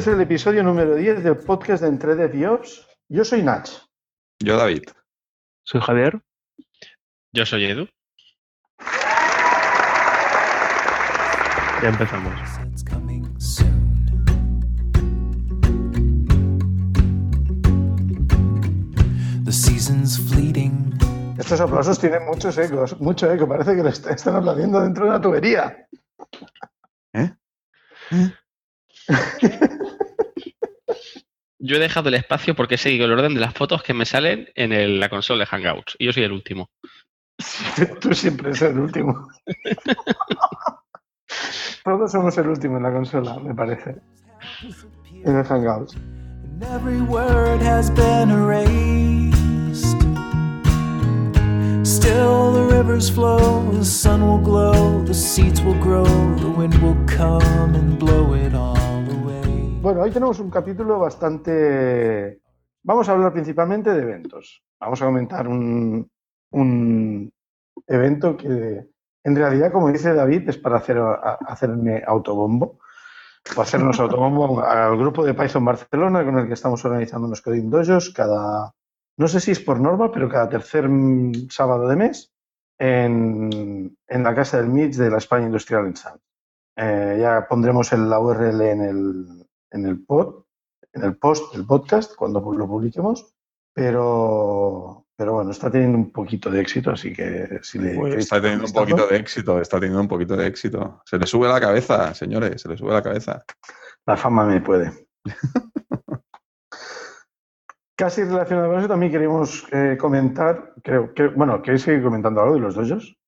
este es el episodio número 10 del podcast de Entre Ops. Yo soy Nach. Yo, David. Soy Javier. Yo soy Edu. Ya empezamos. Estos aplausos tienen muchos ecos, mucho eco. Parece que le est- están aplaudiendo dentro de una tubería. ¿Eh? Yo he dejado el espacio porque he seguido el orden de las fotos que me salen en el- la consola de Hangouts. Y yo soy el último. Tú siempre eres el último. Todos somos el último en la consola, me parece. En el Hangouts. And every word has been erased. Still, the rivers flow, the sun will glow, the seeds will grow, the wind will come and blow it all. Bueno, hoy tenemos un capítulo bastante... Vamos a hablar principalmente de eventos. Vamos a comentar un, evento que en realidad, como dice David, es para hacerme autobombo o hacernos autobombo al grupo de Python Barcelona con el que estamos organizando unos Coding Dojos cada, no sé si es por norma, pero cada tercer mm, sábado de mes en, en la casa del MITS de la España Industrial en San. Eh, ya pondremos el- la URL en el, en el pod, en el post del podcast cuando lo publiquemos, pero, pero bueno, está teniendo un poquito de éxito, así que si le Pues está teniendo un poquito de éxito, está teniendo un poquito de éxito. Se le sube la cabeza, señores, se le sube la cabeza. La fama me puede. Casi relacionado con eso, también queríamos eh, comentar, creo que, bueno, ¿queréis seguir comentando algo de los dojos?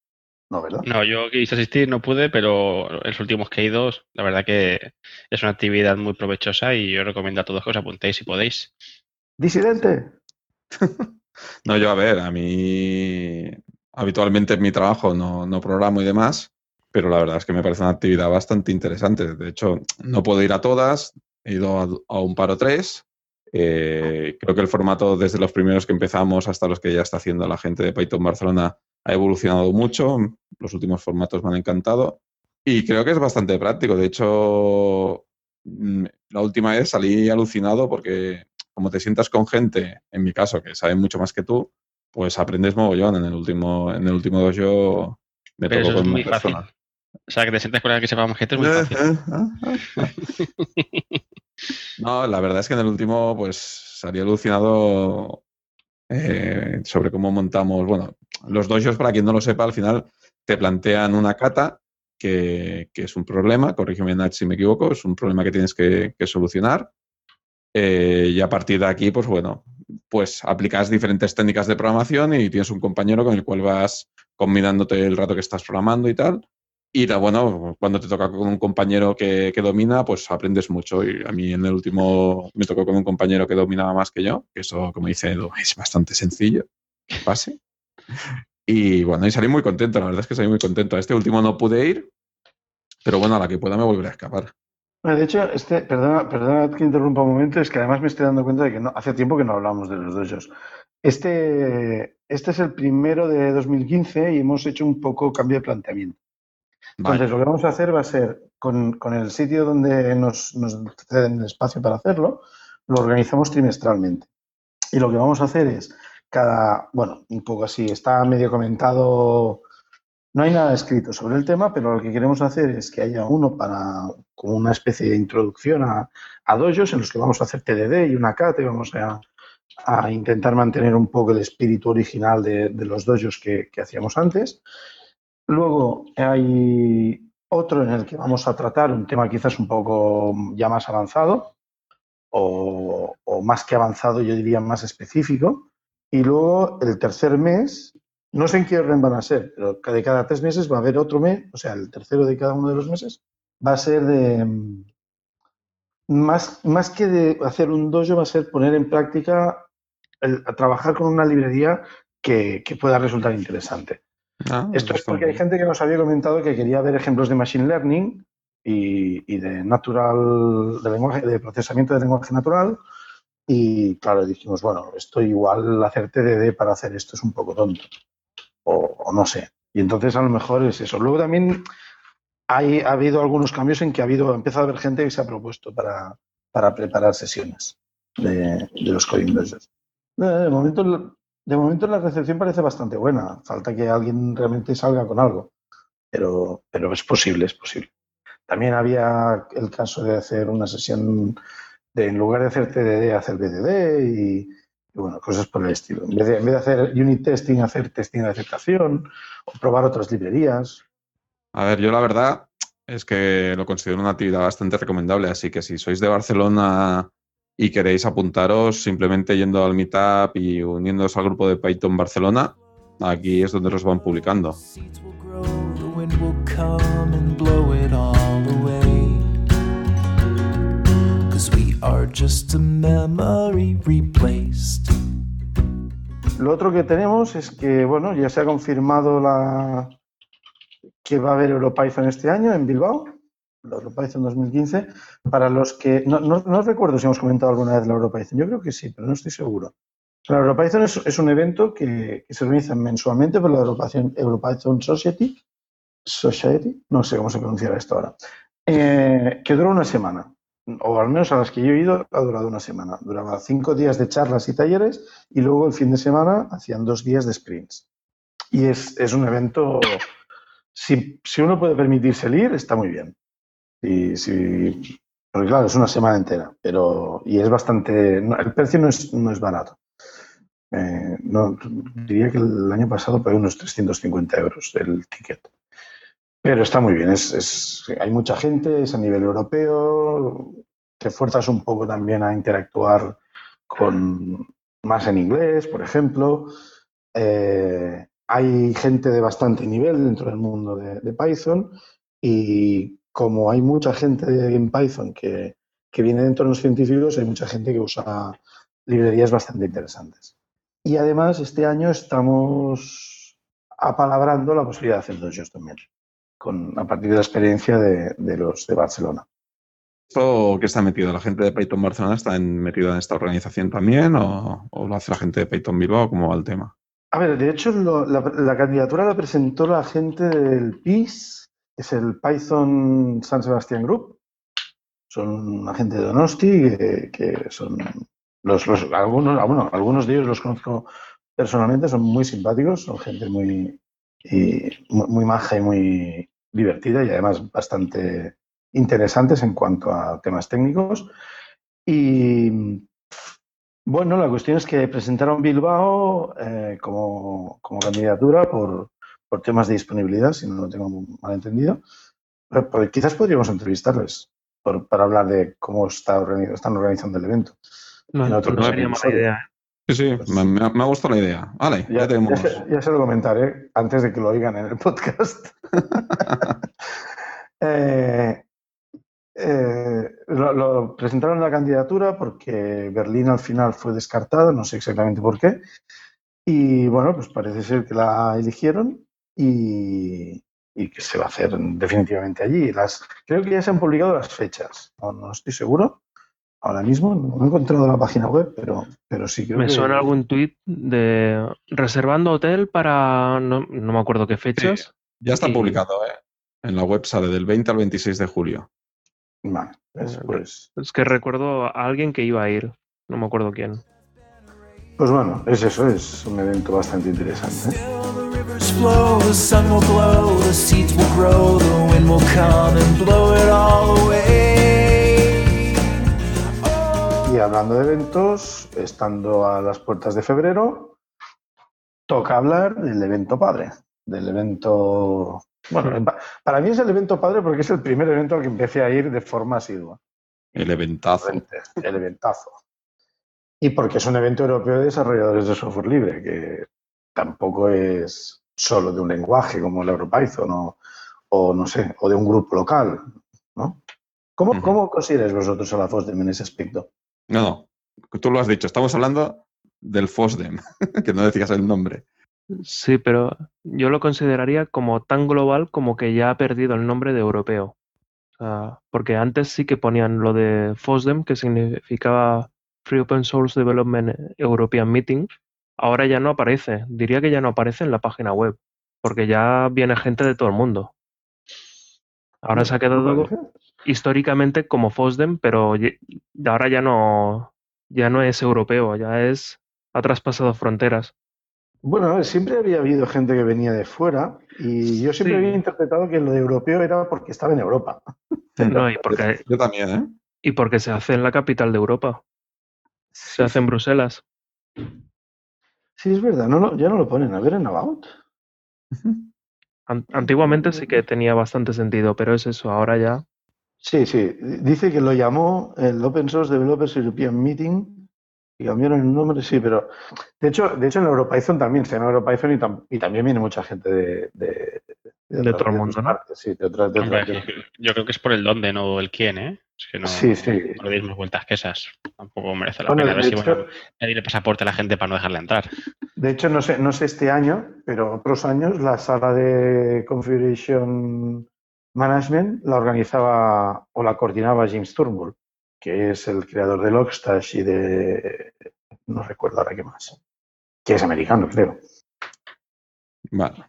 No, ¿verdad? No, yo quise asistir, no pude, pero los últimos que he ido, la verdad que es una actividad muy provechosa y yo recomiendo a todos que os apuntéis si podéis. Disidente. No, yo a ver, a mí habitualmente en mi trabajo no, no programo y demás, pero la verdad es que me parece una actividad bastante interesante. De hecho, no puedo ir a todas, he ido a, a un par o tres. Eh, creo que el formato desde los primeros que empezamos hasta los que ya está haciendo la gente de Python Barcelona ha evolucionado mucho. Los últimos formatos me han encantado y creo que es bastante práctico. De hecho, mm, la última vez salí alucinado porque como te sientas con gente, en mi caso, que sabe mucho más que tú, pues aprendes mogollón. En el último, en el último dojo me Pero tocó es con muy fácil. persona. O sea, que te sientes con alguien que sepa más que tú es muy fácil. No, la verdad es que en el último, pues salí alucinado eh, sobre cómo montamos. Bueno, los dojos, para quien no lo sepa, al final te plantean una cata que, es un problema, corrígeme Nach si me equivoco, es un problema que tienes que, solucionar. Eh, y a partir de aquí, pues bueno, pues aplicas diferentes técnicas de programación y tienes un compañero con el cual vas combinándote el rato que estás programando y tal. Y bueno, cuando te toca con un compañero que, domina, pues aprendes mucho. Y a mí en el último me tocó con un compañero que dominaba más que yo, que eso, como dice Edu, es bastante sencillo. Pase. Y bueno, y salí muy contento, la verdad es que salí muy contento. A este último no pude ir, pero bueno, a la que pueda me volveré a escapar. Bueno, de hecho, este, perdona, perdona que interrumpa un momento, es que además me estoy dando cuenta de que no, hace tiempo que no hablamos de los dojos. Este, este es el primero de 2015 y hemos hecho un poco cambio de planteamiento. Entonces, Vale. lo que vamos a hacer va a ser, con, con el sitio donde nos, nos ceden el espacio para hacerlo, lo organizamos trimestralmente. Y lo que vamos a hacer es, cada, bueno, un poco así, está medio comentado, no hay nada escrito sobre el tema, pero lo que queremos hacer es que haya uno para, como una especie de introducción a, a dojos en los que vamos a hacer TDD y una CAT y vamos a, a intentar mantener un poco el espíritu original de, de los dojos que, que hacíamos antes. Luego hay otro en el que vamos a tratar un tema quizás un poco ya más avanzado o, o más que avanzado, yo diría más específico. Y luego el tercer mes, no sé en qué orden van a ser, pero de cada tres meses va a haber otro mes, o sea, el tercero de cada uno de los meses va a ser de, más, más que de hacer un dojo, va a ser poner en práctica, el- a trabajar con una librería que, que pueda resultar interesante. Ah, Esto es está porque hay gente que nos había comentado que quería ver ejemplos de machine learning y, y de natural, de lenguaje, de procesamiento de lenguaje natural. Y claro, dijimos, bueno, esto igual hacer TDD para hacer esto es un poco tonto. O, no sé. Y entonces a lo mejor es eso. Luego también hay, ha habido algunos cambios en que ha habido, ha empezado a haber gente que se ha propuesto para, para preparar sesiones de, de los co-inversors. Eh, De momento, de momento la recepción parece bastante buena. Falta que alguien realmente salga con algo. Pero, pero es posible, es posible. También había el caso de hacer una sesión de, en lugar de hacer TDD, hacer BDD y, y bueno, cosas por el estilo. En vez, de, en vez de hacer unit testing, hacer testing de aceptación o probar otras librerías. A ver, yo la verdad es que lo considero una actividad bastante recomendable, así que si sois de Barcelona y queréis apuntaros simplemente yendo al Meetup y uniéndoos al grupo de Python Barcelona, aquí es donde los van publicando. Are just a memory replaced. Lo otro que tenemos es que, bueno, ya se ha confirmado la que va a haber EuroPython este año en Bilbao, la EuroPython 2015. Para los que, no, no- no recuerdo si hemos comentado alguna vez la EuroPython, yo creo que sí, pero no estoy seguro. La EuroPython es, un evento que, que se organiza mensualmente por la EuroPython, EuroPython Society, Society, no sé cómo se pronunciará esto ahora, eh, que dura una semana, o al menos a las que yo he ido ha durado una semana. Duraba cinco días de charlas y talleres y luego el fin de semana hacían dos días de sprints. Y es, es un evento, si, si uno puede permitirse el ir, está muy bien. Y si, porque claro, es una semana entera, pero y es bastante, no, el precio no es, no es barato. Eh, no, diría que el año pasado pagué unos 350 euros el ticket. Pero está muy bien, hay mucha gente, es a nivel europeo, te fuerzas un poco también a interactuar con más en inglés, por ejemplo. Eh, hay gente de bastante nivel dentro del mundo de, Python y como hay mucha gente en Python que, que viene de entornos científicos, hay mucha gente que usa librerías bastante interesantes. Y además, este año estamos apalabrando la posibilidad de hacer dojos también, con, a partir de la experiencia de, de los de Barcelona. ¿Esto qué está metido? ¿La gente de Python Barcelona está metida en esta organización también o, o lo hace la gente de Python Bilbao? ¿Cómo va el tema? A ver, de hecho, lo- la, la candidatura la presentó la gente del PIS, que es el Python San Sebastián Group. Son una gente de Donosti que, que son los, los- algunos, ah, algunos de ellos los conozco personalmente, son muy simpáticos, son gente muy, y muy, muy maja y muy divertida y además bastante interesantes en cuanto a temas técnicos. Y bueno, la cuestión es que presentaron Bilbao eh, como, como candidatura por, por temas de disponibilidad, si no lo tengo mal entendido. Pero, pues, quizás podríamos entrevistarles por- para hablar de cómo está están organizando el evento. No, En otro no sería mala episodio. idea. Sí, sí, Pues- me, me ha- me ha gustado la idea. Vale, ya, Ya, tenemos. ya se, ya se lo comentaré antes de que lo oigan en el podcast. Eh, eh, lo, lo presentaron la candidatura porque Berlín al final fue descartada, no sé exactamente por qué. Y bueno, pues parece ser que la eligieron y, y que se va a hacer definitivamente allí. Las, creo que ya se han publicado las fechas, no, no estoy seguro. Ahora mismo no he encontrado la página web, pero, pero sí creo Me que... suena algún tuit de reservando hotel para no, no me acuerdo qué fechas. Ya está Y- publicado, ¿eh? En la web sale del 20 al 26 de julio. Vale, pues- pues, Es que recuerdo a alguien que iba a ir, no me acuerdo quién. Pues bueno, es eso, es un evento bastante interesante. Still Y hablando de eventos, estando a las puertas de febrero, toca hablar del evento padre, del evento... Bueno, pa- para mí es el evento padre porque es el primer evento al que empecé a ir de forma asidua. El eventazo. El eventazo. Y porque es un evento europeo de desarrolladores de software libre, que tampoco es solo de un lenguaje como el EuroPython o, o no sé, o de un grupo local, ¿no? ¿Cómo, Ujú. ¿Cómo consideráis vosotros a la FOSDEM en ese aspecto? No, no. Tú lo has dicho. Estamos hablando del FOSDEM, que no decías el nombre. Sí, pero yo lo consideraría como tan global como que ya ha perdido el nombre de europeo. Porque antes sí que ponían lo de FOSDEM, que significaba Free Open Source Development European Meeting. Ahora ya no aparece. Diría que ya no aparece en la página web, porque ya viene gente de todo el mundo. Ahora se ha quedado históricamente como FOSDEM, pero ahora ya no, ya no es europeo, ya es, ha traspasado fronteras. Bueno, a ver, siempre había habido gente que venía de fuera y yo siempre Sí. había interpretado que lo de europeo era porque estaba en Europa. No, y porque, Yo también, ¿eh? y porque se hace en la capital de Europa, se hace en Bruselas. Sí, es verdad, no lo- ya no lo ponen. A ver en About. An- Antiguamente sí que tenía bastante sentido, pero es eso, ahora ya. Sí, sí. Dice que lo llamó el Open Source Developers European Meeting y cambiaron el nombre, sí, pero de hecho, de hecho en EuroPython también se llama EuroPython y, tam- y también viene mucha gente de, de, De el otras mundo, sí, de otras, de Hombre, otras- yo creo que es por el dónde, no el quién, ¿eh? Es que no, Sí, sí. no le más vueltas que esas. Tampoco merece la Bueno, pena. A ver de si hecho- bueno, pedirle pasaporte a la gente para no dejarle entrar. De hecho, no sé, no sé este año, pero otros años la sala de Configuration Management la organizaba o la coordinaba James Turnbull, que es el creador de Logstash y de... no recuerdo ahora qué más. Que es americano, creo. Vale.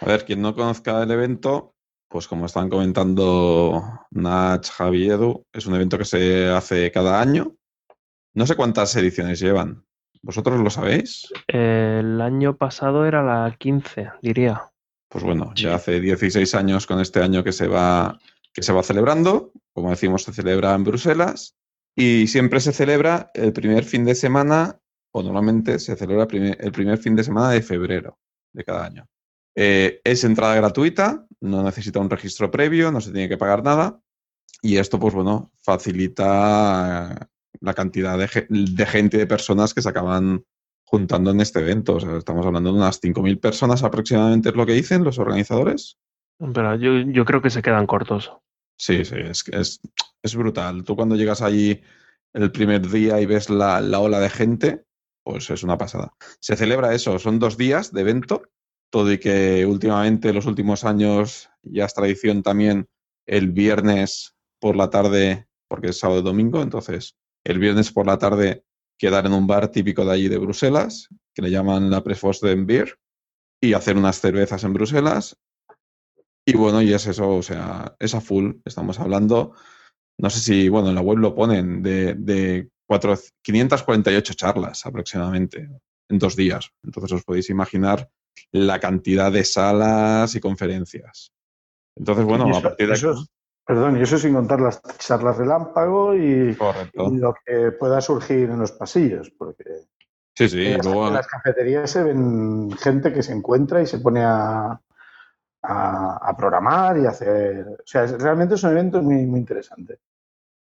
A ver, quien no conozca el evento, pues como están comentando Nach, Javi Edu, es un evento que se hace cada año. No sé cuántas ediciones llevan. ¿Vosotros lo sabéis? El año pasado era la 15, diría. Pues bueno, ya hace 16 años con este año que se va, que se va celebrando. Como decimos, se celebra en Bruselas y siempre se celebra el primer fin de semana, o normalmente se celebra primer- el primer fin de semana de febrero de cada año. Eh, es entrada gratuita, no necesita un registro previo, no se tiene que pagar nada. Y esto, pues bueno, facilita la cantidad de, de gente, de personas que se acaban juntando en este evento. O sea, estamos hablando de unas 5.000 personas aproximadamente, es lo que dicen los organizadores. Pero yo, yo creo que se quedan cortos. Sí, sí, es, es, es brutal. Tú cuando llegas allí el primer día y ves la, la ola de gente, pues es una pasada. Se celebra eso, son dos días de evento, todo y que últimamente, los últimos años, ya es tradición también el viernes por la tarde, porque es sábado y domingo, entonces el viernes por la tarde quedar en un bar típico de allí de Bruselas, que le llaman la Prefosden Beer, y hacer unas cervezas en Bruselas. Y bueno, y es eso, o sea, es a full. Estamos hablando, no sé si, bueno, en la web lo ponen, de, de cuatro, 548 charlas aproximadamente en dos días. Entonces os podéis imaginar la cantidad de salas y conferencias. Entonces, bueno, a partir de eso perdón, y eso sin contar las charlas relámpago y, lo que pueda surgir en los pasillos, porque Sí, sí. en, las, luego, en las cafeterías se ven gente que se encuentra y se pone a, a, a programar y a hacer... O sea, es- realmente es un evento muy, muy interesante.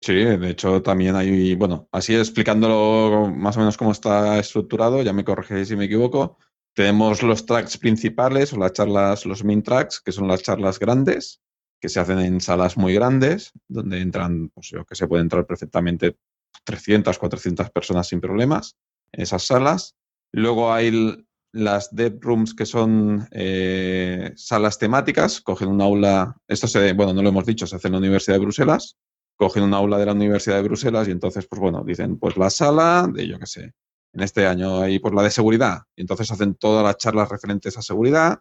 Sí, de hecho también hay, bueno, así explicándolo más o menos cómo está estructurado, ya me corregéis si me equivoco. Tenemos los tracks principales o las charlas, los main tracks, que son las charlas grandes, que se hacen en salas muy grandes, donde entran, pues yo que se puede entrar perfectamente 300, 400 personas sin problemas en esas salas. Luego hay las dev rooms, que son eh, salas temáticas, cogen un aula, esto se, bueno, no lo hemos dicho, se hace en la Universidad de Bruselas, cogen un aula de la Universidad de Bruselas y entonces, pues bueno, dicen, pues la sala de, yo qué sé, en este año hay pues la de seguridad. Y entonces hacen todas las charlas referentes a seguridad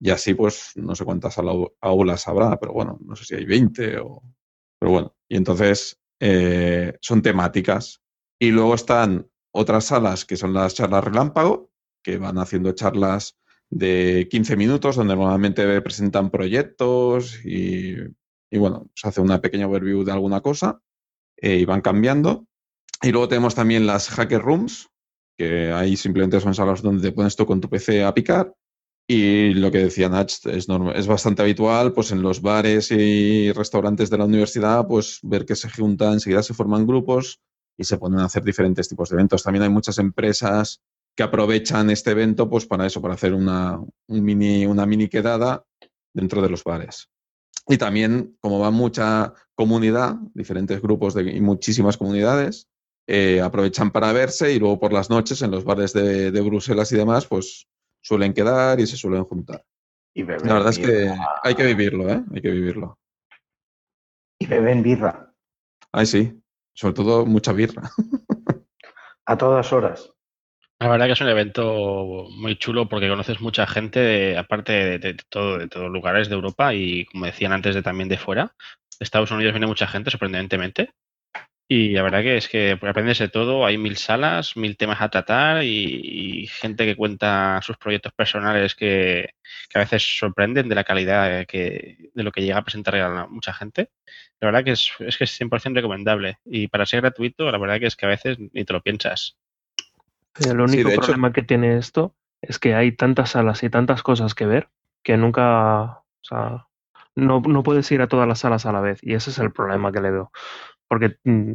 y así pues no sé cuántas aula- aulas habrá, pero bueno, no sé si hay 20 o... Pero bueno, y entonces eh, son temáticas. Y luego están otras salas que son las charlas relámpago, que van haciendo charlas de 15 minutos, donde normalmente presentan proyectos y, y bueno, se hace una pequeña overview de alguna cosa eh, y van cambiando. Y luego tenemos también las hacker rooms, que ahí simplemente son salas donde te pones tú con tu PC a picar. Y lo que decía Nach es, norm- es bastante habitual, pues en los bares y restaurantes de la universidad, pues ver que se juntan, enseguida se forman grupos y se ponen a hacer diferentes tipos de eventos. También hay muchas empresas que aprovechan este evento, pues para eso, para hacer una, un mini, una mini quedada dentro de los bares. Y también, como va mucha comunidad, diferentes grupos de, y muchísimas comunidades, eh, aprovechan para verse y luego por las noches en los bares de, de Bruselas y demás, pues suelen quedar y se suelen juntar. Y beben La verdad es que hay que vivirlo, ¿eh? Hay que vivirlo. Y beben birra Ay, sí. Sobre todo mucha birra. a todas horas. La verdad que es un evento muy chulo porque conoces mucha gente, de- aparte de, de todo, de todos lugares de Europa y como decían antes, de también de fuera. De Estados Unidos viene mucha gente, sorprendentemente. Y la verdad que es que aprendes de todo, hay mil salas, mil temas a tratar y, y gente que cuenta sus proyectos personales que, que a veces sorprenden de la calidad que, de lo que llega a presentar a la- mucha gente. La verdad que es, es que es 100% recomendable. Y para ser gratuito, la verdad que es que a veces ni te lo piensas. El único hecho- problema que tiene esto es que hay tantas salas y tantas cosas que ver que nunca, o sea, no, no puedes ir a todas las salas a la vez y ese es el problema que le veo. Porque mm,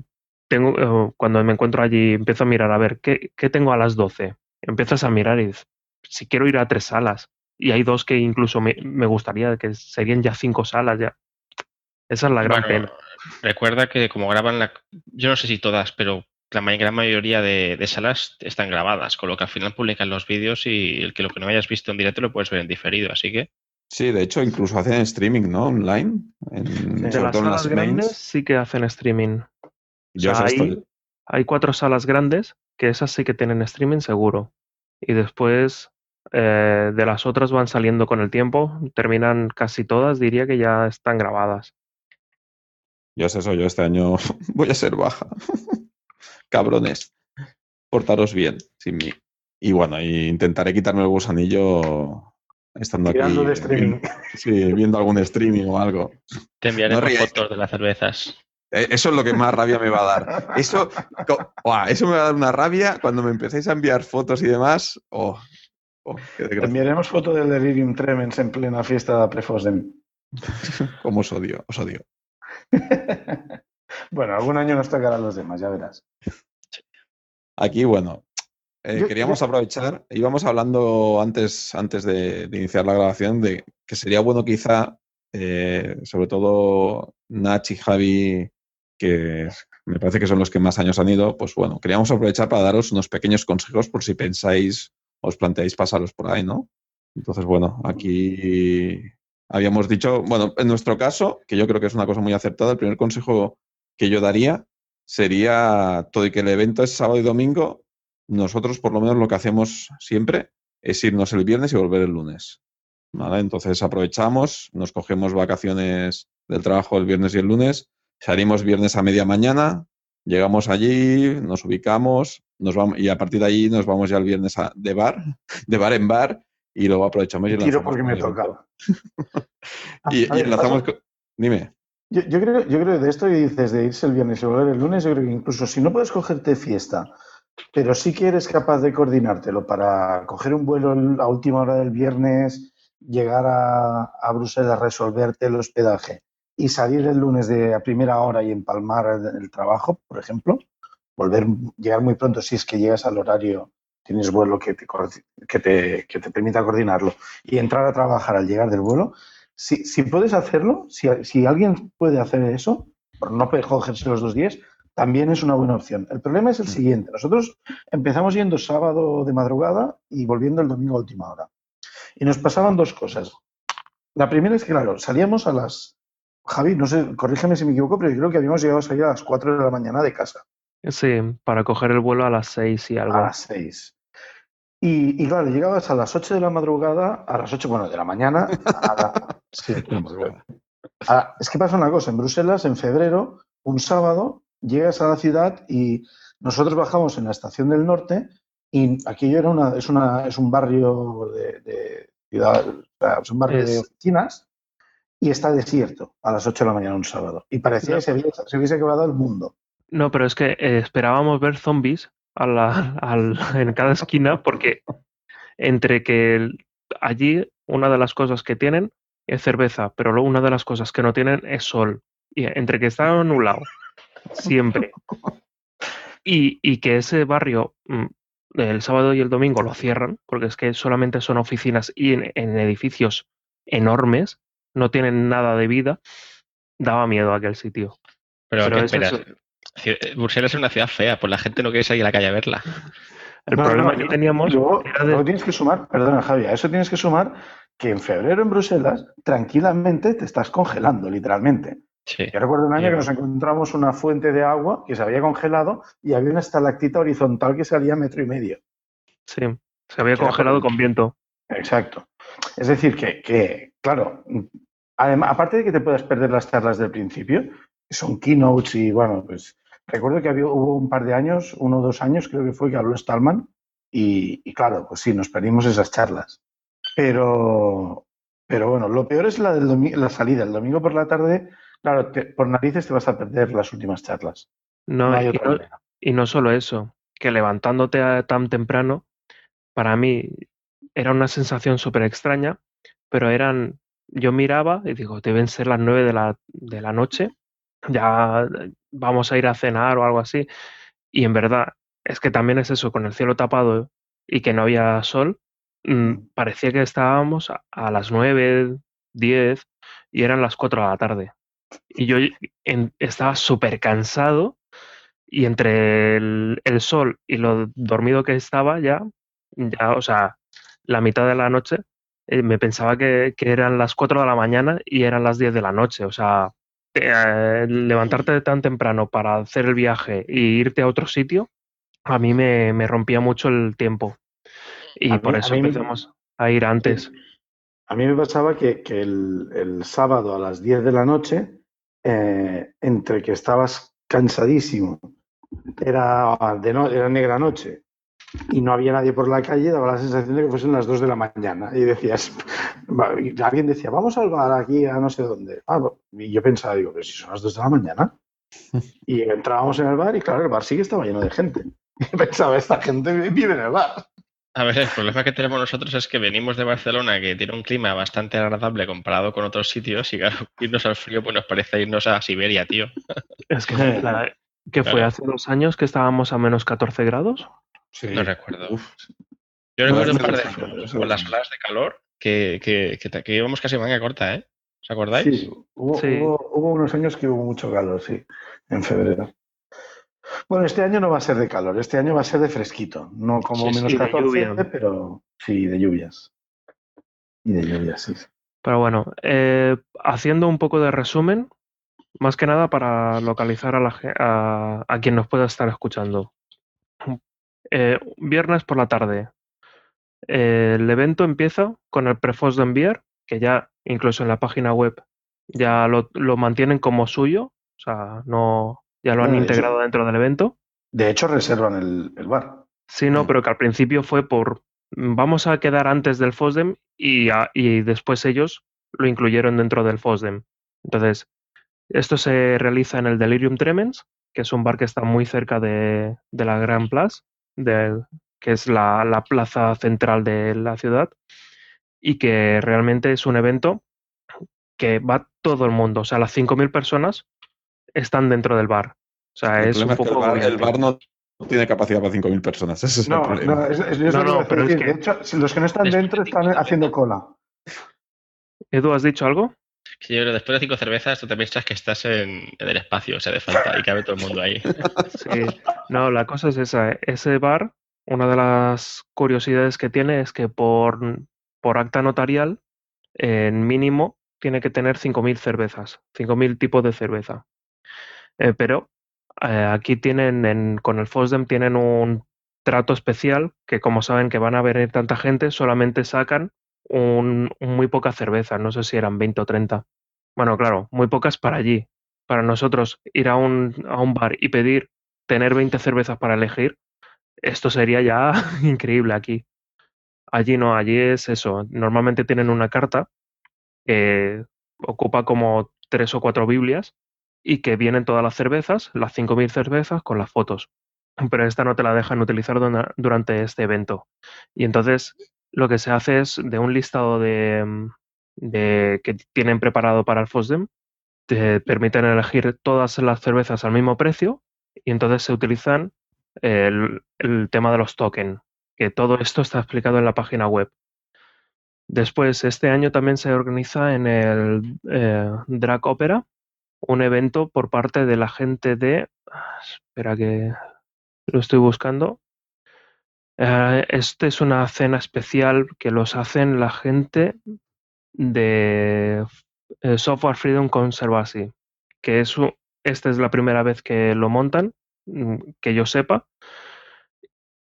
tengo, eh, cuando me encuentro allí empiezo a mirar a ver qué, qué tengo a las 12. Empiezas a mirar y dices, si quiero ir a tres salas y hay dos que incluso me, me gustaría que serían ya cinco salas ya. Esa es la gran Bueno, pena. Recuerda que como graban la... Yo no sé si todas, pero la gran mayoría de, de salas están grabadas, con lo que al final publican los vídeos y el que lo que no hayas visto en directo lo puedes ver en diferido, así que... Sí, de hecho, incluso hacen streaming, ¿no? Online. En, De sobre las todo en salas las grandes mains. sí que hacen streaming. Yo o sea, Hay cuatro salas grandes que esas sí que tienen streaming seguro. Y después eh, de las otras van saliendo con el tiempo. Terminan casi todas, diría que ya están grabadas. Yo sé eso, yo este año voy a ser baja. Cabrones. Portaros bien sin mí. Y bueno, y intentaré quitarme el gusanillo estando aquí. Tirando de streaming. Sí, viendo algún streaming o algo. Te enviaremos No fotos de las cervezas. Eh, Eso es lo que más rabia me va a dar. Eso, eso me va a dar una rabia cuando me empecéis a enviar fotos y demás. Oh, oh, qué Te desgracia. enviaremos foto del Delirium Tremens en plena fiesta pre-Fosdem. Cómo os odio, os odio. bueno, algún año nos tocarán los demás, ya verás. Aquí, bueno, eh, Yo- queríamos yo- aprovechar, íbamos hablando antes, antes de, de iniciar la grabación de que sería bueno quizá, eh, sobre todo Nach y Javi, que me parece que son los que más años han ido, pues bueno, queríamos aprovechar para daros unos pequeños consejos por si pensáis, os planteáis pasaros por ahí, ¿no? Entonces, bueno, aquí habíamos dicho, bueno, en nuestro caso, que yo creo que es una cosa muy acertada, el primer consejo que yo daría sería todo y que el evento es sábado y domingo, nosotros por lo menos lo que hacemos siempre es irnos el viernes y volver el lunes. ¿vale? Entonces aprovechamos, nos cogemos vacaciones del trabajo el viernes y el lunes, salimos viernes a media mañana, llegamos allí, nos ubicamos, nos vamos, y a partir de allí nos vamos ya el viernes a- de bar, de bar en bar, y luego aprovechamos y Tiro porque me tocaba. Y, enlazamos con- Dime. Yo, yo creo, yo creo que de esto que dices de irse el viernes y volver el lunes, yo creo que incluso si no puedes cogerte fiesta, pero sí que eres capaz de coordinártelo para coger un vuelo el- a última hora del viernes, llegar a, Bruselas, resolverte el hospedaje y salir el lunes de a primera hora y empalmar el, trabajo, por ejemplo, volver, llegar muy pronto si es que llegas al horario, tienes vuelo que te, permita coordinarlo y entrar a trabajar al llegar del vuelo, si, si puedes hacerlo, si, si alguien puede hacer eso, por no cogerse los dos días, también es una buena opción. El problema es el siguiente. Nosotros empezamos yendo sábado de madrugada y volviendo el domingo a última hora. Y nos pasaban dos cosas. La primera es que, claro, salíamos a las... Javi, no sé, corrígeme si me equivoco, pero yo creo que habíamos llegado a salir a las 4 de la mañana de casa. Sí, para coger el vuelo a las seis y algo. A las 6. Y, y claro, llegabas a las 8 de la madrugada, a las 8, bueno, de la mañana. a la- sí, es que pasa una cosa, en Bruselas, en febrero, un sábado, llegas a la ciudad y nosotros bajamos en la estación del norte y aquello era una, es, una, es un barrio de, de ciudad, es un barrio de oficinas y está desierto a las 8 de la mañana un sábado. Y parecía que se, había- se hubiese acabado el mundo. No, pero es que eh, esperábamos ver zombies a la- al- en cada esquina porque entre que el- allí una de las cosas que tienen es cerveza, pero luego una de las cosas que no tienen es sol. Y entre que está anulado siempre y, y que ese barrio mm, el sábado y el domingo lo cierran porque es que solamente son oficinas y en, en edificios enormes, no tienen nada de vida, daba miedo aquel sitio. Pero, Pero ¿qué es eso. Bruselas es una ciudad fea, pues la gente no quiere salir a la calle a verla. El No, problema no, que teníamos luego, era de- luego tienes que sumar, perdona Javier, a eso tienes que sumar que en febrero en Bruselas tranquilamente te estás congelando, literalmente. Sí. Yo recuerdo un año que nos encontramos una fuente de agua que se había congelado y había una estalactita horizontal que salía metro y medio. Sí, se había congelado por- con viento. Exacto. Es decir, que, que, claro, además, aparte de que te puedas perder las charlas del principio, que son keynotes y bueno, pues recuerdo que había, hubo un par de años, uno o dos años creo que fue que habló Stallman y, y claro, pues sí, nos perdimos esas charlas. Pero, pero bueno, lo peor es la, del la salida. El domingo por la tarde, claro, te- por narices te vas a perder las últimas charlas. No, No hay y, no, y no solo eso, que levantándote a- tan temprano, para mí era una sensación súper extraña, pero eran, yo miraba y digo, deben ser las nueve de la, de la noche, ya vamos a ir a cenar o algo así. Y en verdad, es que también es eso, con el cielo tapado y que no había sol, mm, parecía que estábamos a, a las nueve, diez y eran las cuatro de la tarde. Y yo en- estaba súper cansado y entre el, el sol y lo dormido que estaba ya, ya, o sea, la mitad de la noche, eh, me pensaba que, que eran las 4 de la mañana y eran las 10 de la noche. O sea, eh, levantarte tan temprano para hacer el viaje e irte a otro sitio, a mí me, me rompía mucho el tiempo. Y A mí- por a eso me- empezamos a ir antes. A mí me pasaba que, que el, el sábado a las 10 de la noche, eh, entre que estabas cansadísimo, era, de no- era negra noche y no había nadie por la calle, daba la sensación de que fuesen las 2 de la mañana. Y decías, y alguien decía, vamos al bar aquí a no sé dónde. Ah, y yo pensaba, digo, pero si son las 2 de la mañana. Y entrábamos en el bar y claro, el bar sí que estaba lleno de gente. Y pensaba, esta gente vive en el bar. A ver, el problema que tenemos nosotros es que venimos de Barcelona, que tiene un clima bastante agradable comparado con otros sitios, y claro, irnos al frío pues nos parece irnos a Siberia, tío. Es que, la- que fue Claro. hace dos años que estábamos a menos 14 grados. Sí. No recuerdo. Uf. Yo No, recuerdo un par de eso con las olas de calor que, que, que, que íbamos casi manga corta, ¿eh? ¿Os acordáis? Sí, hubo, Sí. Hubo, hubo unos años que hubo mucho calor, sí, en febrero. Bueno, este año no va a ser de calor, este año va a ser de fresquito, no como Sí, sí, menos de 14, lluvia. pero sí, de lluvias. Y de lluvias, sí. Pero bueno, eh, haciendo un poco de resumen, más que nada para localizar a, la, ge- a, a quien nos pueda estar escuchando. Eh, viernes por la tarde. Eh, el evento empieza con el prefos de enviar, que ya incluso en la página web ya lo, lo mantienen como suyo, o sea, no, ya lo han integrado hecho- dentro del evento. De hecho, reservan el, el bar. Sí, no, Mm. pero que al principio fue por mm, vamos a quedar antes del FOSDEM y, a- y después ellos lo incluyeron dentro del FOSDEM. Entonces, esto se realiza en el Delirium Tremens, que es un bar que está muy cerca de, de la Grand Place, de- que es la, la plaza central de la ciudad, y que realmente es un evento que va todo el mundo, o sea, las 5.000 personas están dentro del bar. O sea, El es un problema es que poco... el bar, el agobiante. bar no tiene capacidad para 5.000 personas. Ese es No, el problema. no, es, es- es No, pero es que- De hecho, los que no están dentro de están haciendo cola. Edu, ¿has dicho algo? Creo que después de cinco cervezas tú te piensas que estás en, en el espacio, o sea, de falta, y cabe todo el mundo ahí. Sí, no, la cosa es esa. ¿eh? Ese bar, una de las curiosidades que tiene es que por, por acta notarial, en mínimo, tiene que tener 5.000 cervezas, 5.000 tipos de cerveza. Eh, pero eh, aquí tienen, en- con el FOSDEM, tienen un trato especial que, como saben que van a venir tanta gente, solamente sacan un, muy poca cerveza. No sé si eran 20 o 30. Bueno, claro, muy pocas para allí. Para nosotros, ir a un, a un bar y pedir tener 20 cervezas para elegir, esto sería ya increíble aquí. Allí no, allí es eso. Normalmente tienen una carta que ocupa como tres o cuatro Biblias y que vienen todas las cervezas, las 5.000 cervezas con las fotos. Pero esta no te la dejan utilizar durante este evento. Y entonces lo que se hace es de un listado de, mm, de que tienen preparado para el FOSDEM, te permiten elegir todas las cervezas al mismo precio y entonces se utilizan el, el tema de los tokens, que todo esto está explicado en la página web. Después, este año también se organiza en el eh, Drag Opera un evento por parte de la gente de... ah, Espera que lo estoy buscando. Eh, este es una cena especial que los hacen la gente de eh, Software Freedom Conservancy, que es un- esta es la primera vez que lo montan, mm, que yo sepa,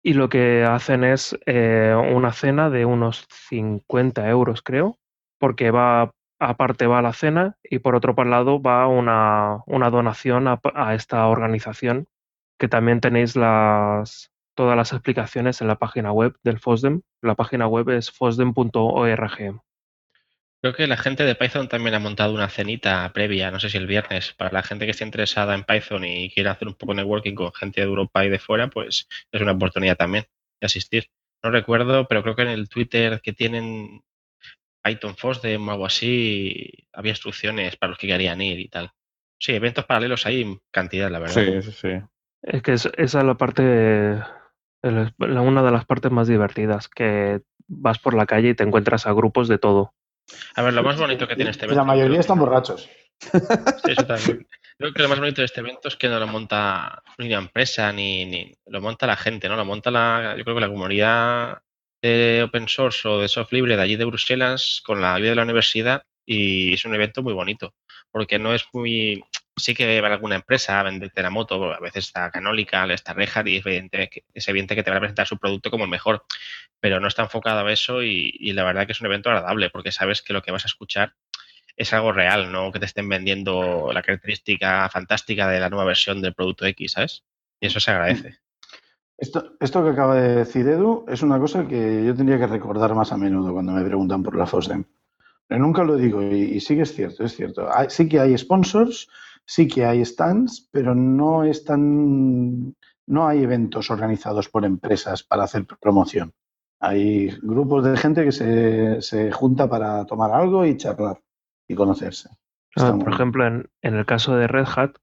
Y lo que hacen es eh, una cena de unos 50 euros, creo, porque va aparte va la cena y por otro lado va una, una donación a, esta organización que también tenéis las, todas las explicaciones en la página web del FOSDEM. La página web es fosdem.org. Creo que la gente de Python también ha montado una cenita previa, no sé si el viernes, para la gente que esté interesada en Python y quiera hacer un poco de networking con gente de Europa y de fuera, pues es una oportunidad también de asistir. No recuerdo, pero creo que en el Twitter que tienen Python FOSDEM o algo así, había instrucciones para los que querían ir y tal. Sí, eventos paralelos hay cantidad, la verdad. Sí, sí, sí. Es que es, esa es la parte, una de las partes más divertidas, que vas por la calle y te encuentras a grupos de todo. A ver, lo más bonito que tiene este evento. La mayoría están borrachos. Sí, eso también. Creo que lo más bonito de este evento es que no lo monta ni una empresa ni, ni lo monta la gente, ¿no? Lo monta la, yo creo que la comunidad de open source o de software libre de allí de Bruselas con la ayuda de la universidad y es un evento muy bonito porque no es muy sí que va alguna empresa a venderte la moto, a veces está Canonical, está Rejar y es evidente, es evidente que te va a presentar su producto como el mejor, pero no está enfocado a eso y, y, la verdad que es un evento agradable porque sabes que lo que vas a escuchar es algo real, no que te estén vendiendo la característica fantástica de la nueva versión del producto X, ¿sabes? Y eso se agradece. Esto, esto que acaba de decir Edu es una cosa que yo tendría que recordar más a menudo cuando me preguntan por la FOSDEM. Pero nunca lo digo y, y sí que es cierto, es cierto. Hay, sí que hay sponsors, sí que hay stands, pero no están, no hay eventos organizados por empresas para hacer promoción. Hay grupos de gente que se, se junta para tomar algo y charlar y conocerse. Ah, por ejemplo, en, en, el caso de Red Hat,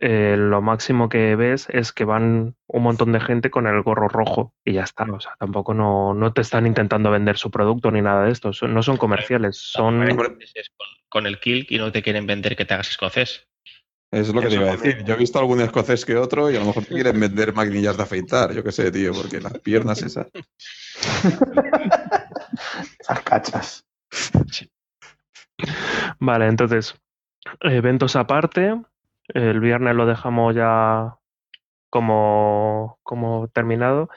eh, lo máximo que ves es que van un montón de gente con el gorro rojo y ya está. O sea, tampoco no, no te están intentando vender su producto ni nada de esto. No son comerciales, son... Con, con el kill y no te quieren vender que te hagas escocés. Es lo que te iba a decir. Yo he visto algún escocés que otro y a lo mejor te quieren vender maquinillas de afeitar. Yo qué sé, tío, porque las piernas esas. esas cachas. Vale, entonces, eventos aparte. El viernes lo dejamos ya como, como terminado.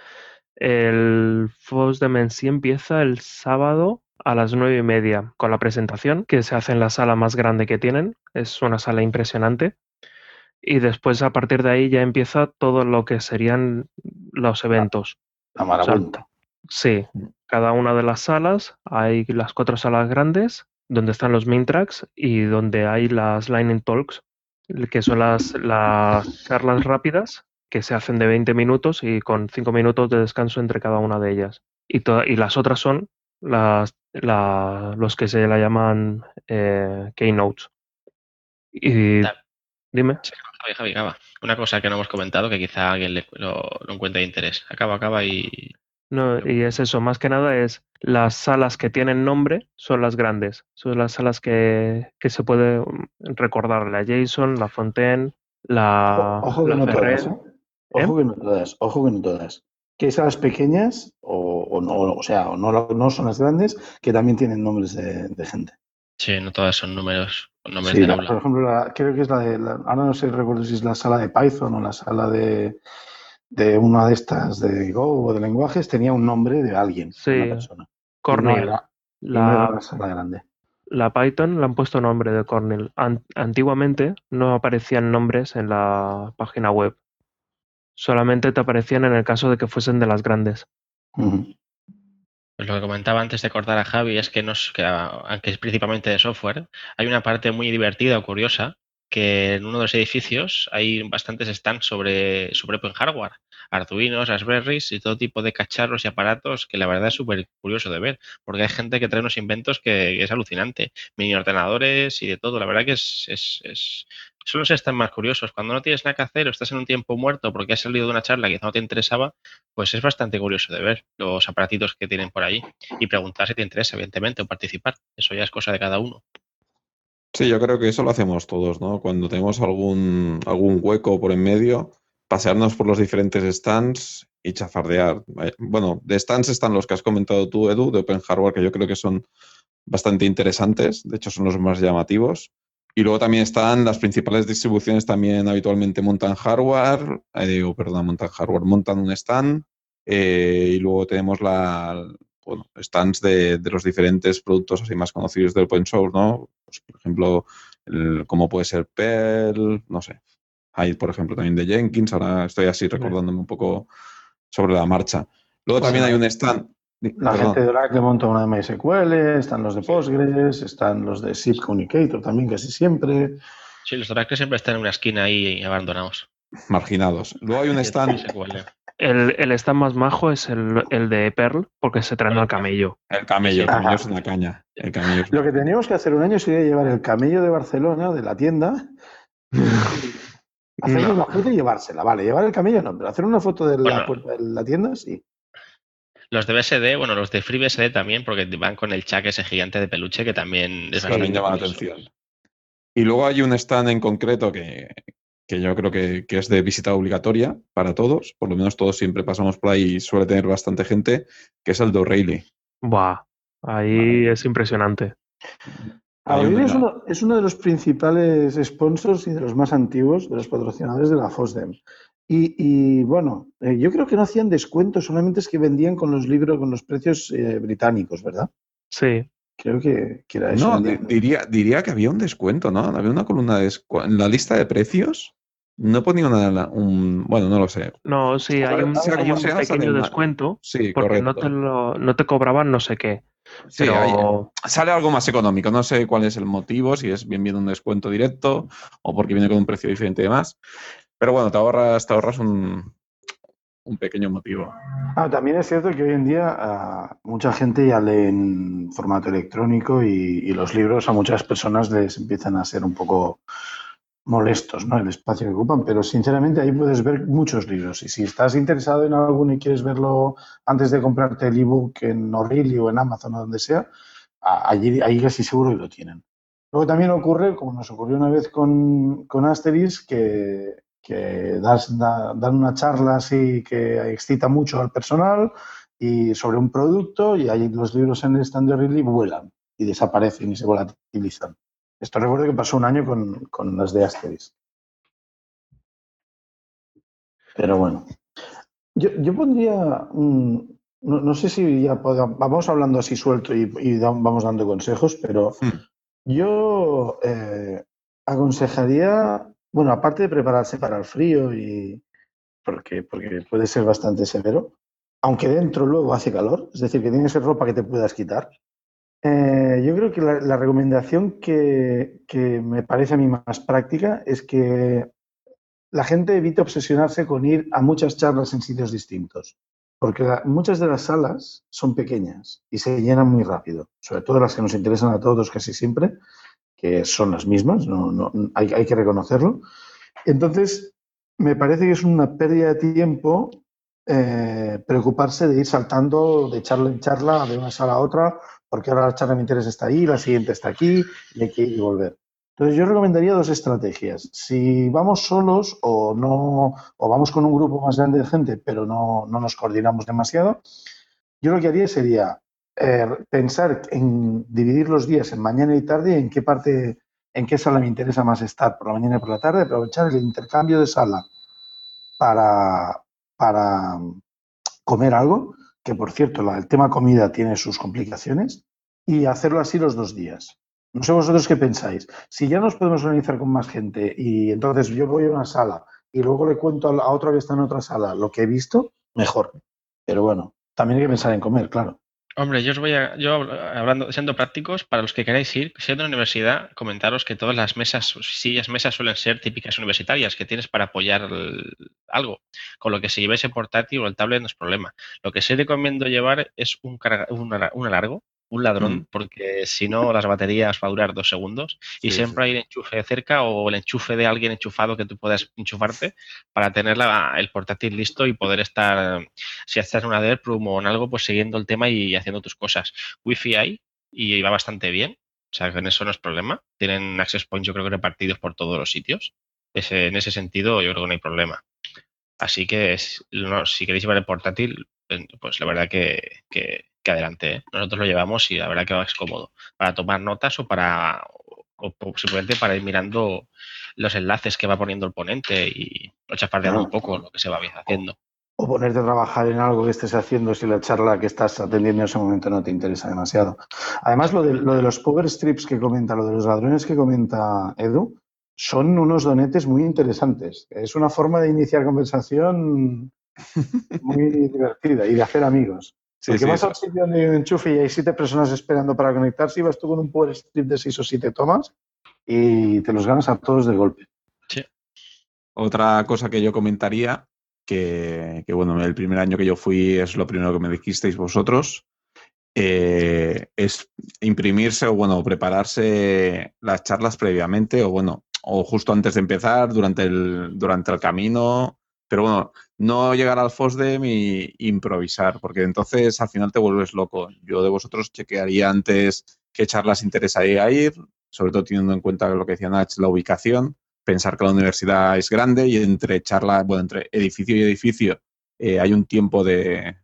El FOSDEM en sí empieza el sábado a las nueve y media con la presentación que se hace en la sala más grande que tienen. Es una sala impresionante. Y después a partir de ahí ya empieza todo lo que serían los eventos. La. O sea, sí, cada una de las salas, hay las cuatro salas grandes donde están los main tracks y donde hay las Lightning Talks, que son las, las charlas rápidas que se hacen de 20 minutos y con 5 minutos de descanso entre cada una de ellas. Y, y las otras son las, la, los que se la llaman eh, keynotes. Y dime. Javi, Javi, acaba. Una cosa que no hemos comentado que quizá alguien le, lo, lo encuentre de interés. Acaba, acaba y. No, y es eso, más que nada es las salas que tienen nombre son las grandes, son las salas que, que se puede recordar, la Jason, la Fontaine, la, ojo que la no Ferrer. todas, ¿eh? Ojo que no todas, ojo que no todas. Que hay salas pequeñas, o, o no, o sea, o no, no son las grandes, que también tienen nombres de, de gente. Sí, no todas son números, nombres Sí, de la- por ejemplo, la- creo que es la de, la- ahora no sé, recuerdo si es la sala de Python o la sala de, de una de estas de Go o de lenguajes, tenía un nombre de alguien, Sí, una persona. No Cornell. era, y no era La, sala grande. la Python le han puesto nombre de Cornell. An- antiguamente no aparecían nombres en la página web. Solamente te aparecían en el caso de que fuesen de las grandes. Pues lo que comentaba antes de cortar a Javi es que, nos, que aunque es principalmente de software, hay una parte muy divertida o curiosa que en uno de los edificios hay bastantes stands sobre, sobre open hardware, Arduinos, Raspberries y todo tipo de cacharros y aparatos que la verdad es súper curioso de ver, porque hay gente que trae unos inventos que, es alucinante, mini ordenadores y de todo, la verdad que es, es, es son los stands más curiosos. Cuando no tienes nada que hacer o estás en un tiempo muerto porque has salido de una charla que no te interesaba, pues es bastante curioso de ver los aparatitos que tienen por ahí y preguntar si te interesa, evidentemente, o participar. Eso ya es cosa de cada uno. Sí, yo creo que eso lo hacemos todos, ¿no? Cuando tenemos algún, algún hueco por en medio, pasearnos por los diferentes stands y chafardear. Vaya, Bueno, de stands están los que has comentado tú, Edu, de Open Hardware, que yo creo que son bastante interesantes, de hecho son los más llamativos. Y luego también están las principales distribuciones, también habitualmente montan hardware, eh, digo, perdón, montan hardware, montan un stand Eh, y luego tenemos la, bueno, stands de, de, los diferentes productos así más conocidos del open source, ¿no? Pues, por ejemplo, el, como puede ser Perl, no sé. Hay, por ejemplo, también de Jenkins. Ahora estoy así recordándome un poco sobre la marcha. Luego pues también hay un stand. La Perdón. gente de Oracle monta una de MySQL, están los de Postgres, están los de Zip Communicator también casi siempre. Sí, los de Oracle siempre están en una esquina ahí abandonados. Marginados. Luego hay un stand. El, el stand más majo es el, el, de Perl, porque se traen al camello. El camello, el camello es una caña. El camello es Lo que teníamos que hacer un año sería llevar el camello de Barcelona, de la tienda, hacer no. una foto y llevársela. Vale, llevar el camello no, pero hacer una foto de la bueno, puerta de la tienda, sí. Los de BSD, bueno, los de FreeBSD también, porque van con el chac ese gigante de peluche que también es también llama la atención. Y luego hay un stand en concreto que, que yo creo que, que, es de visita obligatoria para todos, por lo menos todos siempre pasamos por ahí y suele tener bastante gente, que es el de O'Reilly. Buah, ahí vale. es impresionante. O'Reilly es uno, es uno de los principales sponsors y de los más antiguos de los patrocinadores de la FOSDEM. Y, y bueno, eh, yo creo que no hacían descuentos, solamente es que vendían con los libros, con los precios eh, británicos, ¿verdad? Sí. Creo que, que era eso. No, diría, diría que había un descuento, ¿no? Había una columna de en la lista de precios. No ponía una, un. Bueno, no lo sé. No, sí, hay un, hay un sea, pequeño descuento. Sí, porque correcto. no te, lo, no te cobraban no sé qué. Sí, pero... hay, sale algo más económico. No sé cuál es el motivo, si es bien bien un descuento directo o porque viene con un precio diferente y demás. Pero bueno, te ahorras, te ahorras un, un pequeño motivo. Ah, también es cierto que hoy en día uh, mucha gente ya lee en formato electrónico y, y, los libros a muchas personas les empiezan a ser un poco molestos, ¿no? El espacio que ocupan, pero sinceramente ahí puedes ver muchos libros y si estás interesado en alguno y quieres verlo antes de comprarte el ebook en O'Reilly o en Amazon o donde sea, allí, ahí casi seguro que lo tienen. Luego también ocurre, como nos ocurrió una vez con, con Asterix, que, que das, da, dan una charla así que excita mucho al personal y sobre un producto y ahí los libros en el stand de O'Reilly vuelan y desaparecen y se volatilizan. Esto recuerdo que pasó un año con, con las de Asterix. Pero bueno. Yo, yo pondría. No, no, sé si ya podamos, vamos hablando así suelto y, y vamos dando consejos, pero hmm. yo eh, aconsejaría, bueno, aparte de prepararse para el frío y porque, porque puede ser bastante severo, aunque dentro luego hace calor, es decir, que tiene que ser ropa que te puedas quitar, eh, yo creo que la, recomendación que, me parece a mí más práctica es que la gente evite obsesionarse con ir a muchas charlas en sitios distintos, porque muchas de las salas son pequeñas y se llenan muy rápido, sobre todo las que nos interesan a todos casi siempre, que son las mismas, no, no, hay, hay que reconocerlo. Entonces, me parece que es una pérdida de tiempo eh, preocuparse de ir saltando de charla en charla de una sala a otra porque ahora la charla de interés está ahí, la siguiente está aquí y hay que ir y volver. Entonces yo recomendaría dos estrategias. Si vamos solos o no, o vamos con un grupo más grande de gente, pero no, no nos coordinamos demasiado, yo lo que haría sería eh, pensar en dividir los días en mañana y tarde en qué parte, en qué sala me interesa más estar, por la mañana y por la tarde, aprovechar el intercambio de sala para, para comer algo que por cierto, el tema comida tiene sus complicaciones, y hacerlo así los dos días. No sé vosotros qué pensáis. Si ya nos podemos organizar con más gente y entonces yo voy a una sala y luego le cuento a otro que está en otra sala lo que he visto, mejor. Pero bueno, también hay que pensar en comer, claro. Hombre, yo os voy a, yo hablando, siendo prácticos, para los que queráis ir, siendo en la universidad, comentaros que todas las mesas, sillas, mesas suelen ser típicas universitarias, que tienes para apoyar algo. Con lo que si lleváis el portátil o el tablet no es problema. Lo que sí recomiendo llevar es un, un, un alargo, un ladrón, mm. porque si no las baterías va a durar dos segundos y sí, siempre sí. hay el enchufe cerca o el enchufe de alguien enchufado que tú puedas enchufarte para tener la, el portátil listo y poder estar, si estás en una Derprum o en algo, pues siguiendo el tema y haciendo tus cosas. Wi-Fi hay y va bastante bien, o sea, que en eso no es problema. Tienen access points yo creo que repartidos por todos los sitios. Ese, en ese sentido yo creo que no hay problema. Así que es, no, si queréis llevar el portátil, pues la verdad que, que, que adelante. ¿eh? Nosotros lo llevamos y la verdad que es cómodo para tomar notas o para o, o simplemente para ir mirando los enlaces que va poniendo el ponente y chafardeando claro. un poco lo que se va haciendo. o ponerte a trabajar en algo que estés haciendo si la charla que estás atendiendo en ese momento no te interesa demasiado. Además, lo de, lo de los power strips que comenta, lo de los ladrones que comenta Edu, son unos donetes muy interesantes. Es una forma de iniciar conversación muy divertida y de hacer amigos. Sí, Porque sí, vas al sitio donde hay un enchufe y hay siete personas esperando para conectarse y vas tú con un power strip de seis o siete tomas y te los ganas a todos de golpe. Otra cosa que yo comentaría, que, que, bueno, el primer año que yo fui es lo primero que me dijisteis vosotros, eh, es imprimirse o bueno, prepararse las charlas previamente o bueno, o justo antes de empezar, durante el, durante el camino, pero bueno, no llegar al FOSDEM y improvisar, porque entonces al final te vuelves loco. Yo de vosotros chequearía antes qué charlas interesaría ir, sobre todo teniendo en cuenta lo que decía Nach, la ubicación, pensar que la universidad es grande y entre charla, bueno, entre edificio y edificio eh, hay un tiempo de,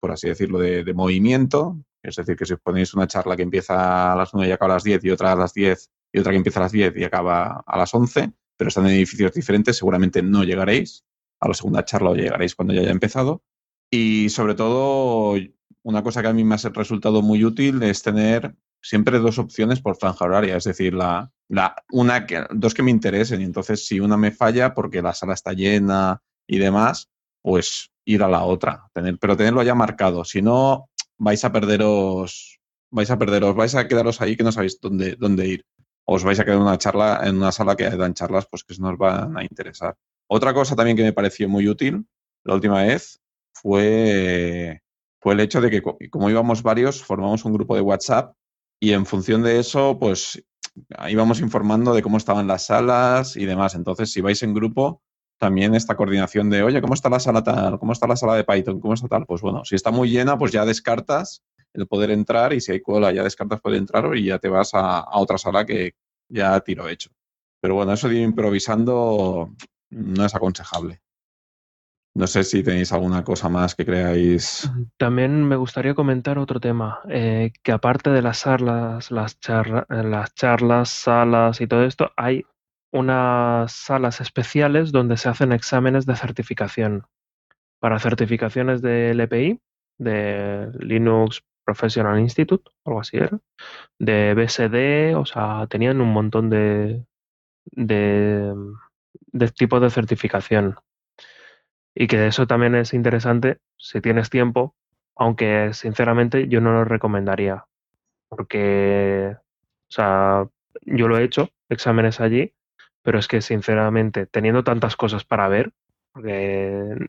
por así decirlo, de, de, movimiento. Es decir, que si os ponéis una charla que empieza a las 9 y acaba a las 10 y otra a las 10 y otra que empieza a las 10 y acaba a las 11, pero están en edificios diferentes, seguramente no llegaréis. A la segunda charla o llegaréis cuando ya haya empezado. Y sobre todo, una cosa que a mí me ha resultado muy útil es tener siempre dos opciones por franja horaria, es decir, la, una dos que me interesen. Y entonces, si una me falla porque la sala está llena y demás, pues ir a la otra. Pero tenerlo ya marcado. Si no, vais a perderos, vais a perderos, vais a quedaros ahí que no sabéis dónde, dónde ir. Os vais a quedar en una charla, en una sala que dan charlas, pues que nos van a interesar. Otra cosa también que me pareció muy útil la última vez fue, fue el hecho de que como íbamos varios, formamos un grupo de WhatsApp y en función de eso, pues íbamos informando de cómo estaban las salas y demás. Entonces, si vais en grupo, también esta coordinación de, oye, ¿cómo está la sala tal? ¿Cómo está la sala de Python? ¿Cómo está tal? Pues bueno, si está muy llena, pues ya descartas el poder entrar y si hay cola ya descartas poder entrar y ya te vas a, otra sala que ya tiro hecho. Pero bueno, eso de improvisando no es aconsejable. No sé si tenéis alguna cosa más que creáis. También me gustaría comentar otro tema, eh, que aparte de las salas, las, charla, las charlas, salas y todo esto, hay unas salas especiales donde se hacen exámenes de certificación. Para certificaciones de LPI, de Linux Professional Institute, algo así era, de BSD, o sea, tenían un montón de, de, de tipos de certificación. Y que eso también es interesante si tienes tiempo, aunque sinceramente yo no lo recomendaría. Porque, o sea, yo lo he hecho, exámenes allí, pero es que sinceramente, teniendo tantas cosas para ver,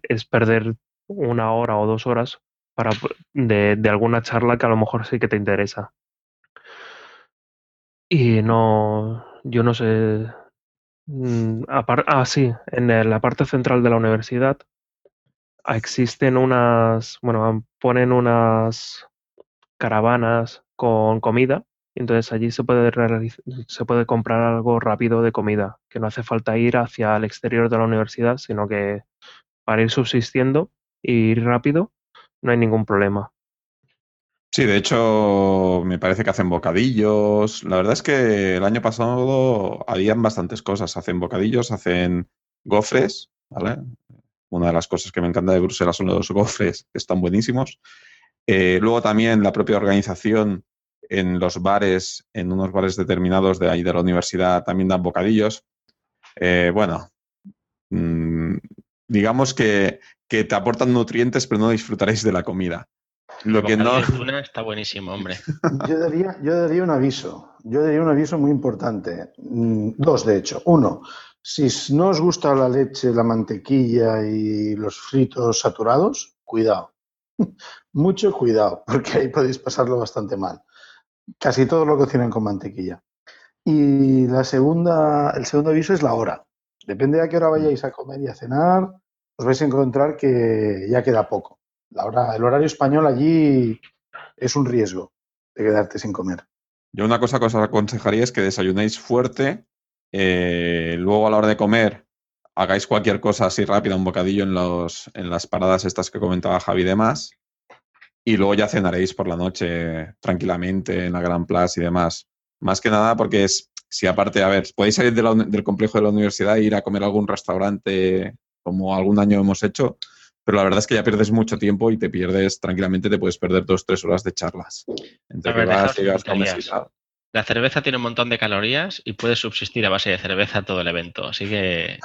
es perder una hora o dos horas para, de, de alguna charla que a lo mejor sí que te interesa. Y no, yo no sé. Mm, ah, sí, en la parte central de la universidad existen unas, bueno, ponen unas caravanas con comida. Entonces allí se puede, se puede comprar algo rápido de comida, que no hace falta ir hacia el exterior de la universidad, sino que para ir subsistiendo y ir rápido no hay ningún problema. Sí, de hecho, me parece que hacen bocadillos. La verdad es que el año pasado habían bastantes cosas. Hacen bocadillos, hacen gofres, ¿vale? Una de las cosas que me encanta de Bruselas son los gofres, que están buenísimos. Eh, luego también la propia organización en los bares, en unos bares determinados de ahí de la universidad, también dan bocadillos. Eh, bueno, mmm, digamos que, que te aportan nutrientes, pero no disfrutaréis de la comida. Lo que no. tuna está buenísimo, hombre. Yo daría, yo daría un aviso. Yo daría un aviso muy importante. Mm, Dos, de hecho. Uno, si no os gusta la leche, la mantequilla y los fritos saturados, cuidado. Mucho cuidado, porque ahí podéis pasarlo bastante mal. Casi todo lo cocinan con mantequilla. Y la segunda, el segundo aviso es la hora. Depende de a qué hora vayáis a comer y a cenar, os vais a encontrar que ya queda poco. La hora, el horario español allí es un riesgo de quedarte sin comer. Yo una cosa que os aconsejaría es que desayunéis fuerte, eh, luego a la hora de comer hagáis cualquier cosa así rápida, un bocadillo en, los, en las paradas estas que comentaba Javi y demás, y luego ya cenaréis por la noche tranquilamente en la Gran Plaza y demás. Más que nada porque es, si aparte, a ver, podéis salir del complejo de la universidad e ir a comer algún restaurante como algún año hemos hecho, pero la verdad es que ya pierdes mucho tiempo y te pierdes tranquilamente, te puedes perder dos, tres horas de charlas. Entre ver, que vas, llegas, comes. La cerveza tiene un montón de calorías y puedes subsistir a base de cerveza todo el evento. Así que.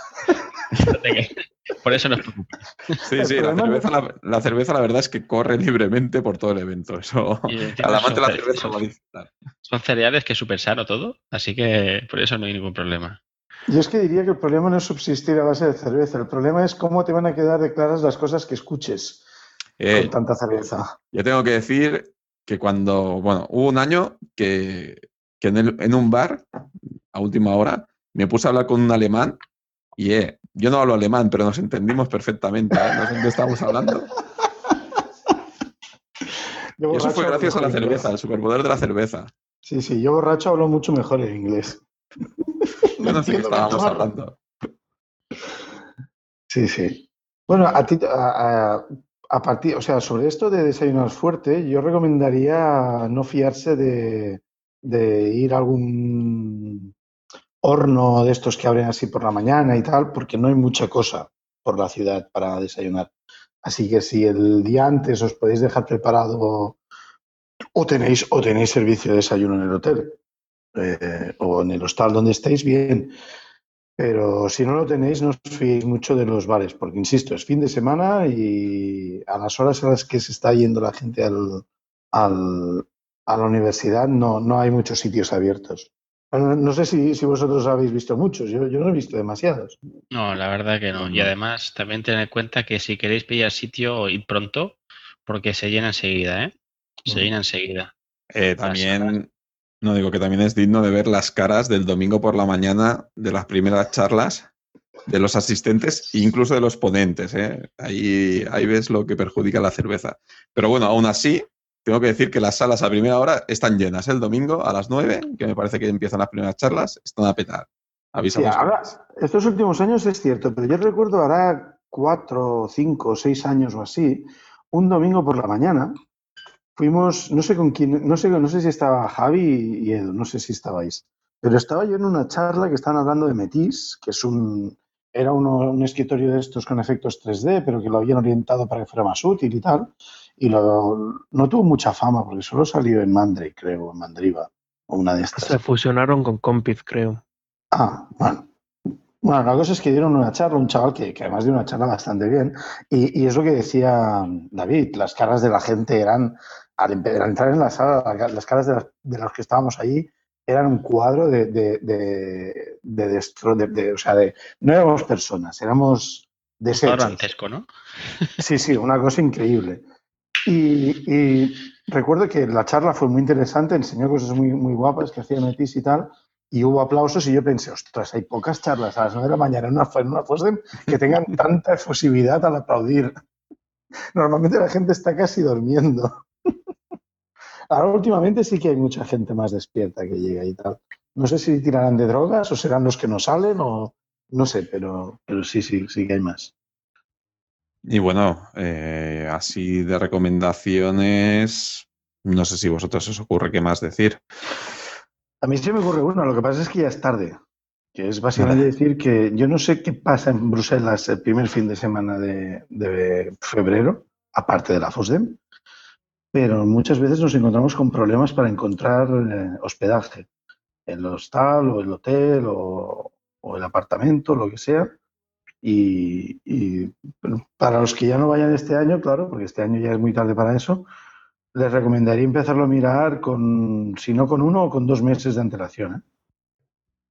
Por eso no os preocupéis. Sí, sí, la cerveza la, la cerveza la verdad es que corre libremente por todo el evento. Eso, al amante de la son- cerveza lo va a disfrutar. Son cereales que es súper sano todo, así que por eso no hay ningún problema. Yo es que diría que el problema no es subsistir a base de cerveza, el problema es cómo te van a quedar de claras las cosas que escuches Eh, con tanta cerveza. Yo tengo que decir que cuando, bueno, hubo un año que, que en, el- en un bar, a última hora, me puse a hablar con un alemán y eh, yo no hablo alemán, pero nos entendimos perfectamente. ¿eh? No sé de qué estábamos hablando. Yo Y eso fue gracias a la cerveza, al superpoder de la cerveza. Sí, sí, yo borracho hablo mucho mejor en inglés. Yo no sé qué estábamos hablando. Sí, sí. Bueno, a ti, a, a- a partir, o sea, sobre esto de desayunar fuerte, yo recomendaría no fiarse de, de ir a algún horno de estos que abren así por la mañana y tal, porque no hay mucha cosa por la ciudad para desayunar. Así que si el día antes os podéis dejar preparado o tenéis, o tenéis servicio de desayuno en el hotel eh, o en el hostal donde estéis, bien. Pero si no lo tenéis, no os fiéis mucho de los bares, porque insisto, es fin de semana y a las horas a las que se está yendo la gente al, al- a la universidad no, no hay muchos sitios abiertos. Bueno, no sé si, si vosotros habéis visto muchos, yo, yo no he visto demasiados. No, la verdad que no. Y además, también tened en cuenta que si queréis pillar sitio, id pronto, porque se llena enseguida, ¿eh? Se llena enseguida. Eh, también, no digo que también es digno de ver las caras del domingo por la mañana de las primeras charlas de los asistentes e incluso de los ponentes. ¿eh? Ahí, ahí ves lo que perjudica la cerveza. Pero bueno, aún así, tengo que decir que las salas a primera hora están llenas. ¿eh? El domingo a las 9, que me parece que empiezan las primeras charlas, están a petar. Sí, ahora, estos últimos años es cierto, pero yo recuerdo ahora cuatro, cinco, seis años o así, un domingo por la mañana, fuimos, no sé con quién, no sé, no sé si estaba Javi y Edu, no sé si estabais, pero estaba yo en una charla que estaban hablando de Metis, que es un, era uno- un escritorio de estos con efectos 3D, pero que lo habían orientado para que fuera más útil y tal, y lo, no tuvo mucha fama porque solo salió en Mandrake, creo, en Mandriva, o una de estas. Se fusionaron con Compit, creo. Ah, bueno. Bueno, la cosa es que dieron una charla, un chaval que, que además dio una charla bastante bien, y, y es lo que decía David, las caras de la gente eran, al, entrar en la sala, la- las caras de, las- de los que estábamos allí eran un cuadro de, de, de, de destro- de- o sea, de, no éramos personas, éramos desechos. ¿no? Sí, sí, una cosa increíble. Y, y recuerdo que la charla fue muy interesante, enseñó cosas muy, muy guapas que hacía Metis y tal, y hubo aplausos y yo pensé, ostras, hay pocas charlas a las 9 de la mañana en una, en una FOSDEM que tengan tanta efusividad al aplaudir. Normalmente la gente está casi durmiendo. Ahora últimamente sí que hay mucha gente más despierta que llega y tal. No sé si tirarán de drogas o serán los que no salen o no sé, pero, pero sí, sí, sí que hay más. Y bueno, eh, así de recomendaciones, no sé si vosotros os ocurre qué más decir. A mí se me ocurre uno, lo que pasa es que ya es tarde. Que es básicamente decir que yo no sé qué pasa en Bruselas el primer fin de semana de, de febrero, aparte de la FOSDEM, pero muchas veces nos encontramos con problemas para encontrar eh, hospedaje. El hostal o el hotel o, el apartamento, lo que sea. Y, para los que ya no vayan este año, claro, porque este año ya es muy tarde para eso, les recomendaría empezarlo a mirar con, si no con uno o con dos meses de antelación, ¿eh?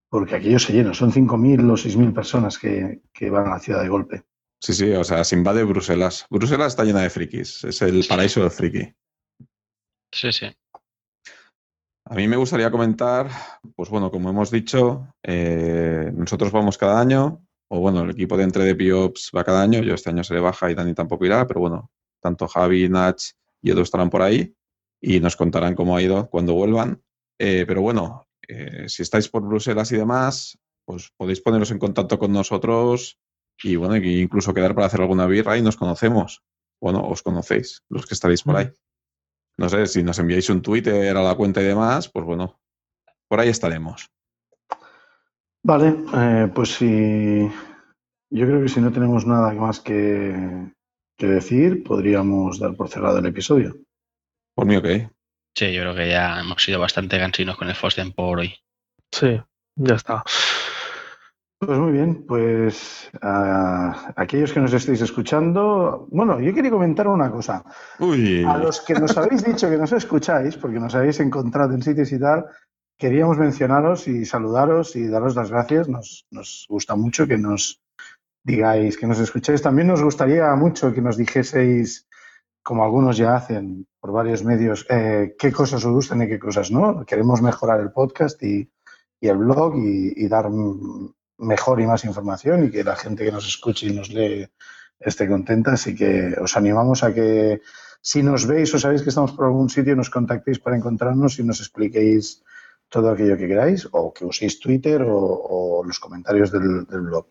porque aquello se llena, son 5.000 o 6.000 personas que, que van a la ciudad de golpe. Sí, sí, o sea, se invade Bruselas. Bruselas está llena de frikis, es el paraíso del friki. Sí, sí. A mí me gustaría comentar, pues bueno, como hemos dicho, eh, nosotros vamos cada año, o bueno, el equipo de entre de Piops va cada año, yo este año se le baja y Dani tampoco irá, pero bueno, tanto Javi, Nach y Edu estarán por ahí y nos contarán cómo ha ido cuando vuelvan. Eh, pero bueno, eh, si estáis por Bruselas y demás, pues podéis poneros en contacto con nosotros y bueno, incluso quedar para hacer alguna birra y nos conocemos. Bueno, os conocéis, los que estaréis por ahí. No sé, si nos enviáis un Twitter a la cuenta y demás, pues bueno, por ahí estaremos. Vale, eh, pues si yo creo que si no tenemos nada más que, que decir, podríamos dar por cerrado el episodio. Por mí, ok. Sí, yo creo que ya hemos sido bastante gansinos con el Fosden por hoy. Sí, ya está. Pues muy bien, pues a aquellos que nos estéis escuchando, bueno, yo quería comentar una cosa. Uy. A los que nos habéis dicho que nos escucháis, porque nos habéis encontrado en sitios y tal, queríamos mencionaros y saludaros y daros las gracias. Nos, nos gusta mucho que nos digáis, que nos escucháis. También nos gustaría mucho que nos dijeseis, como algunos ya hacen por varios medios, eh, qué cosas os gustan y qué cosas no. Queremos mejorar el podcast y, y el blog y, y dar mejor y más información y que la gente que nos escuche y nos lee esté contenta. Así que os animamos a que si nos veis o sabéis que estamos por algún sitio, nos contactéis para encontrarnos y nos expliquéis todo aquello que queráis o que uséis Twitter o, o los comentarios del, del, blog.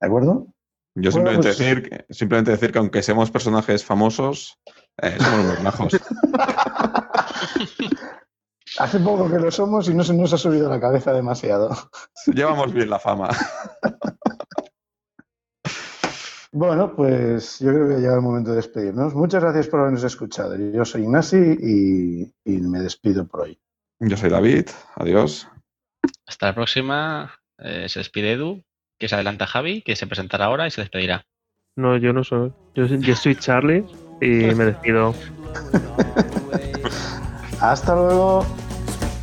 ¿De acuerdo? Yo Bueno, simplemente, pues- decir, que- simplemente decir que aunque seamos personajes famosos, eh, somos majos. Hace poco que lo somos y no se nos ha subido la cabeza demasiado. Llevamos bien la fama. Bueno, pues yo creo que ha llegado el momento de despedirnos. Muchas gracias por habernos escuchado. Yo soy Ignasi y, y me despido por hoy. Yo soy David, adiós. Hasta la próxima. Eh, se despide Edu, que se adelanta Javi, que se presentará ahora y se despedirá. No, yo no soy. Yo, yo soy Charlie y me despido. Hasta luego.